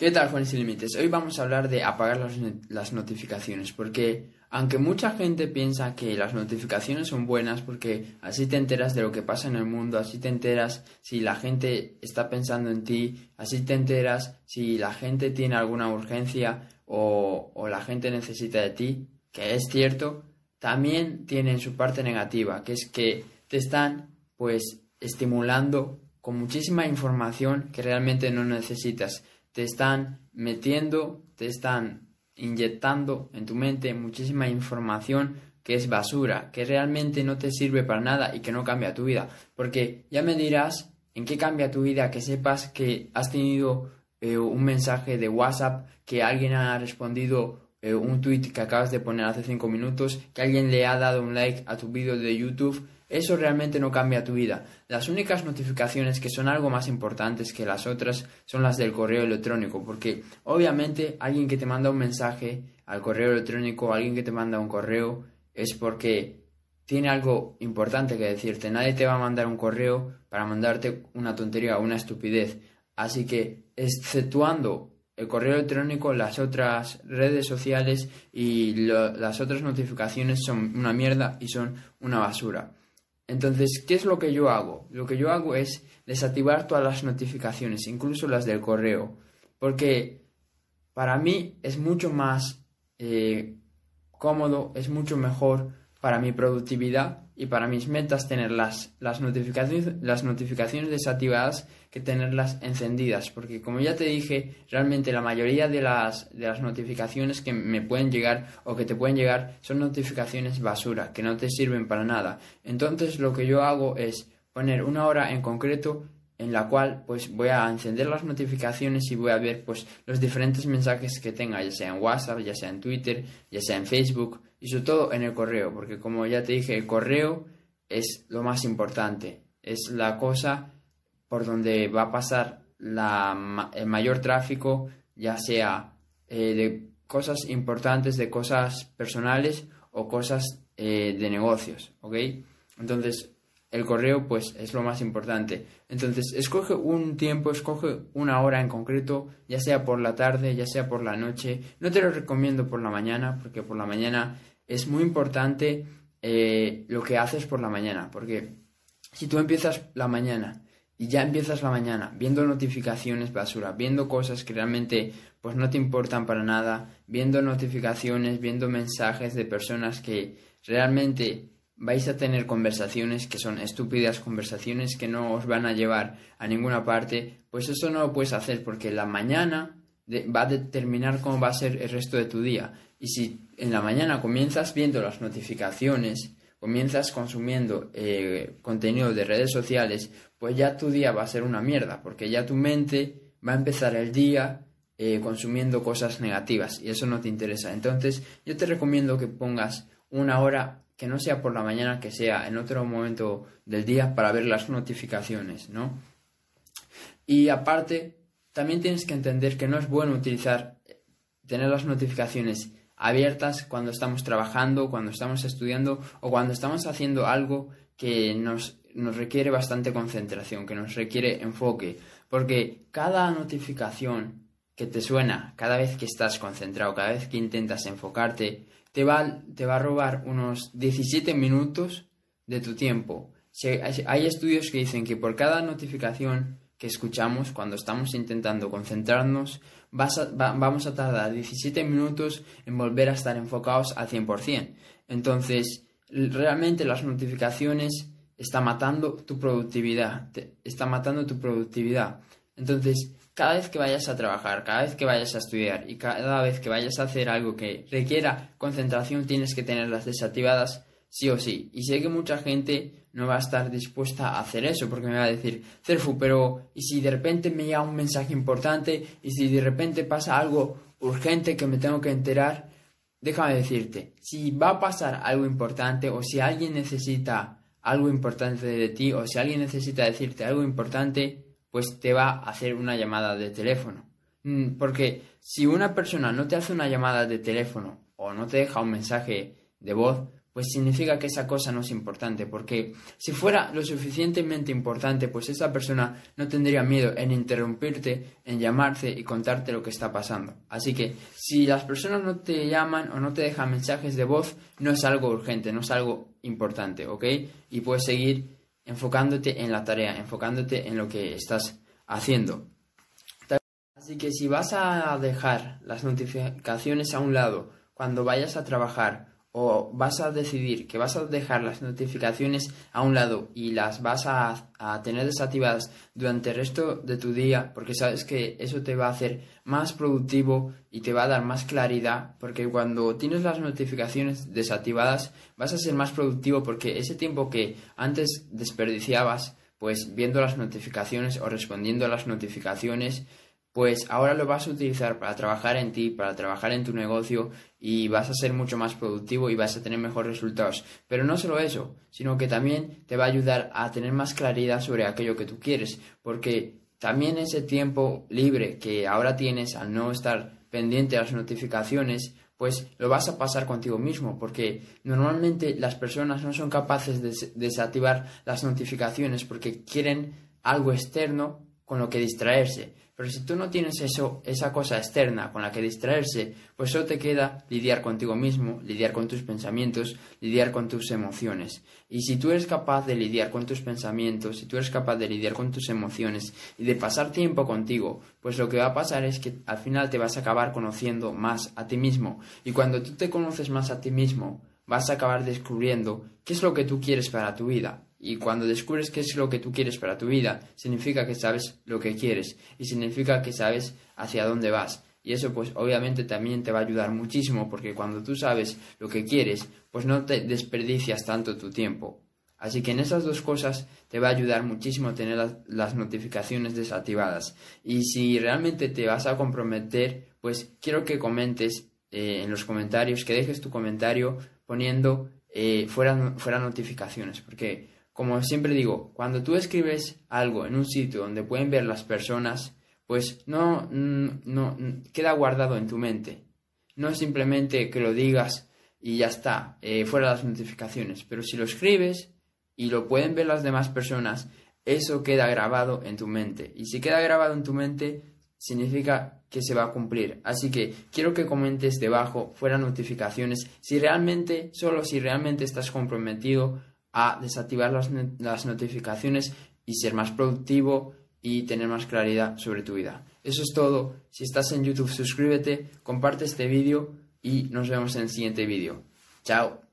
¿Qué tal, Juan Sin Límites? Hoy vamos a hablar de apagar las, las, notificaciones, porque aunque mucha gente piensa que las notificaciones son buenas porque así te enteras de lo que pasa en el mundo, así te enteras si la gente está pensando en ti, así te enteras si la gente tiene alguna urgencia o, o la gente necesita de ti, que es cierto, también tienen su parte negativa, que es que te están pues estimulando con muchísima información que realmente no necesitas te están metiendo, te están inyectando en tu mente muchísima información que es basura, que realmente no te sirve para nada y que no cambia tu vida. Porque ya me dirás en qué cambia tu vida que sepas que has tenido eh, un mensaje de WhatsApp, que alguien ha respondido eh, un tweet que acabas de poner hace cinco minutos, que alguien le ha dado un like a tu vídeo de YouTube eso realmente no cambia tu vida. Las únicas notificaciones que son algo más importantes que las otras son las del correo electrónico, porque obviamente alguien que te manda un mensaje al correo electrónico, alguien que te manda un correo, es porque tiene algo importante que decirte. Nadie te va a mandar un correo para mandarte una tontería o una estupidez. Así que, exceptuando el correo electrónico, las otras redes sociales y las otras notificaciones son una mierda y son una basura. Entonces, ¿qué es lo que yo hago? Lo que yo hago es desactivar todas las notificaciones, incluso las del correo, porque para mí es mucho más eh, cómodo, es mucho mejor para mi productividad y para mis metas tener las, notificaciones, las notificaciones desactivadas que tenerlas encendidas, porque como ya te dije, realmente la mayoría de las, de las notificaciones que me pueden llegar o que te pueden llegar son notificaciones basura, que no te sirven para nada. Entonces lo que yo hago es poner una hora en concreto en la cual pues voy a encender las notificaciones y voy a ver pues los diferentes mensajes que tenga, ya sea en WhatsApp, ya sea en Twitter, ya sea en Facebook, y sobre todo en el correo, porque como ya te dije, el correo es lo más importante, es la cosa por donde va a pasar la, el mayor tráfico, ya sea eh, de cosas importantes, de cosas personales o cosas eh, de negocios, ¿ok? Entonces, el correo pues es lo más importante. Entonces, escoge un tiempo, escoge una hora en concreto, ya sea por la tarde, ya sea por la noche. No te lo recomiendo por la mañana, porque por la mañana es muy importante eh, lo que haces por la mañana, porque si tú empiezas la mañana y ya empiezas la mañana viendo notificaciones basura, viendo cosas que realmente pues no te importan para nada, viendo notificaciones, viendo mensajes de personas que realmente vais a tener conversaciones que son estúpidas, conversaciones que no os van a llevar a ninguna parte, pues eso no lo puedes hacer porque la mañana va a determinar cómo va a ser el resto de tu día. Y si en la mañana comienzas viendo las notificaciones, comienzas consumiendo eh, contenido de redes sociales, pues ya tu día va a ser una mierda, porque ya tu mente va a empezar el día eh, consumiendo cosas negativas y eso no te interesa. Entonces yo te recomiendo que pongas una hora que no sea por la mañana, que sea en otro momento del día para ver las notificaciones, ¿no? Y aparte, también tienes que entender que no es bueno utilizar, tener las notificaciones abiertas cuando estamos trabajando, cuando estamos estudiando o cuando estamos haciendo algo que nos, nos requiere bastante concentración, que nos requiere enfoque, porque cada notificación que te suena cada vez que estás concentrado, cada vez que intentas enfocarte, te va, te va a robar unos 17 minutos de tu tiempo. Hay estudios que dicen que por cada notificación que escuchamos cuando estamos intentando concentrarnos, vamos a tardar 17 minutos en volver a estar enfocados al 100%. Entonces, realmente las notificaciones están matando tu productividad, está matando tu productividad. Entonces, cada vez que vayas a trabajar, cada vez que vayas a estudiar y cada vez que vayas a hacer algo que requiera concentración, tienes que tenerlas desactivadas sí o sí. Y sé que mucha gente no va a estar dispuesta a hacer eso porque me va a decir, Cerfu, pero ¿y si de repente me llega un mensaje importante? ¿Y si de repente pasa algo urgente que me tengo que enterar? Déjame decirte, si va a pasar algo importante o si alguien necesita algo importante de ti o si alguien necesita decirte algo importante, pues te va a hacer una llamada de teléfono. Mm, porque si una persona no te hace una llamada de teléfono o no te deja un mensaje de voz, pues significa que esa cosa no es importante, porque si fuera lo suficientemente importante, pues esa persona no tendría miedo en interrumpirte, en llamarte y contarte lo que está pasando. Así que si las personas no te llaman o no te dejan mensajes de voz, no es algo urgente, no es algo importante, ¿ok? Y puedes seguir enfocándote en la tarea, enfocándote en lo que estás haciendo. Así que si vas a dejar las notificaciones a un lado cuando vayas a trabajar o vas a decidir que vas a dejar las notificaciones a un lado y las vas a, tener desactivadas durante el resto de tu día porque sabes que eso te va a hacer más productivo y te va a dar más claridad porque cuando tienes las notificaciones desactivadas vas a ser más productivo porque ese tiempo que antes desperdiciabas pues viendo las notificaciones o respondiendo a las notificaciones pues ahora lo vas a utilizar para trabajar en ti, para trabajar en tu negocio y vas a ser mucho más productivo y vas a tener mejores resultados. Pero no solo eso, sino que también te va a ayudar a tener más claridad sobre aquello que tú quieres, porque también ese tiempo libre que ahora tienes al no estar pendiente de las notificaciones, pues lo vas a pasar contigo mismo, porque normalmente las personas no son capaces de desactivar las notificaciones porque quieren algo externo con lo que distraerse. Pero si tú no tienes eso, esa cosa externa con la que distraerse, pues solo te queda lidiar contigo mismo, lidiar con tus pensamientos, lidiar con tus emociones. Y si tú eres capaz de lidiar con tus pensamientos, si tú eres capaz de lidiar con tus emociones y de pasar tiempo contigo, pues lo que va a pasar es que al final te vas a acabar conociendo más a ti mismo. Y cuando tú te conoces más a ti mismo, vas a acabar descubriendo qué es lo que tú quieres para tu vida. Y cuando descubres qué es lo que tú quieres para tu vida, significa que sabes lo que quieres y significa que sabes hacia dónde vas. Y eso pues obviamente también te va a ayudar muchísimo porque cuando tú sabes lo que quieres, pues no te desperdicias tanto tu tiempo. Así que en esas dos cosas te va a ayudar muchísimo tener las, notificaciones desactivadas. Y si realmente te vas a comprometer, pues quiero que comentes eh, en los comentarios, que dejes tu comentario poniendo eh, fuera, fuera notificaciones. Porque como siempre digo, cuando tú escribes algo en un sitio donde pueden ver las personas, pues no, no, queda guardado en tu mente. No es simplemente que lo digas y ya está, eh, fuera las notificaciones. Pero si lo escribes y lo pueden ver las demás personas, eso queda grabado en tu mente. Y si queda grabado en tu mente, significa que se va a cumplir. Así que quiero que comentes debajo, fuera notificaciones, si realmente, solo si realmente estás comprometido a desactivar las, las notificaciones y ser más productivo y tener más claridad sobre tu vida. Eso es todo. Si estás en YouTube, suscríbete, comparte este vídeo y nos vemos en el siguiente vídeo. Chao.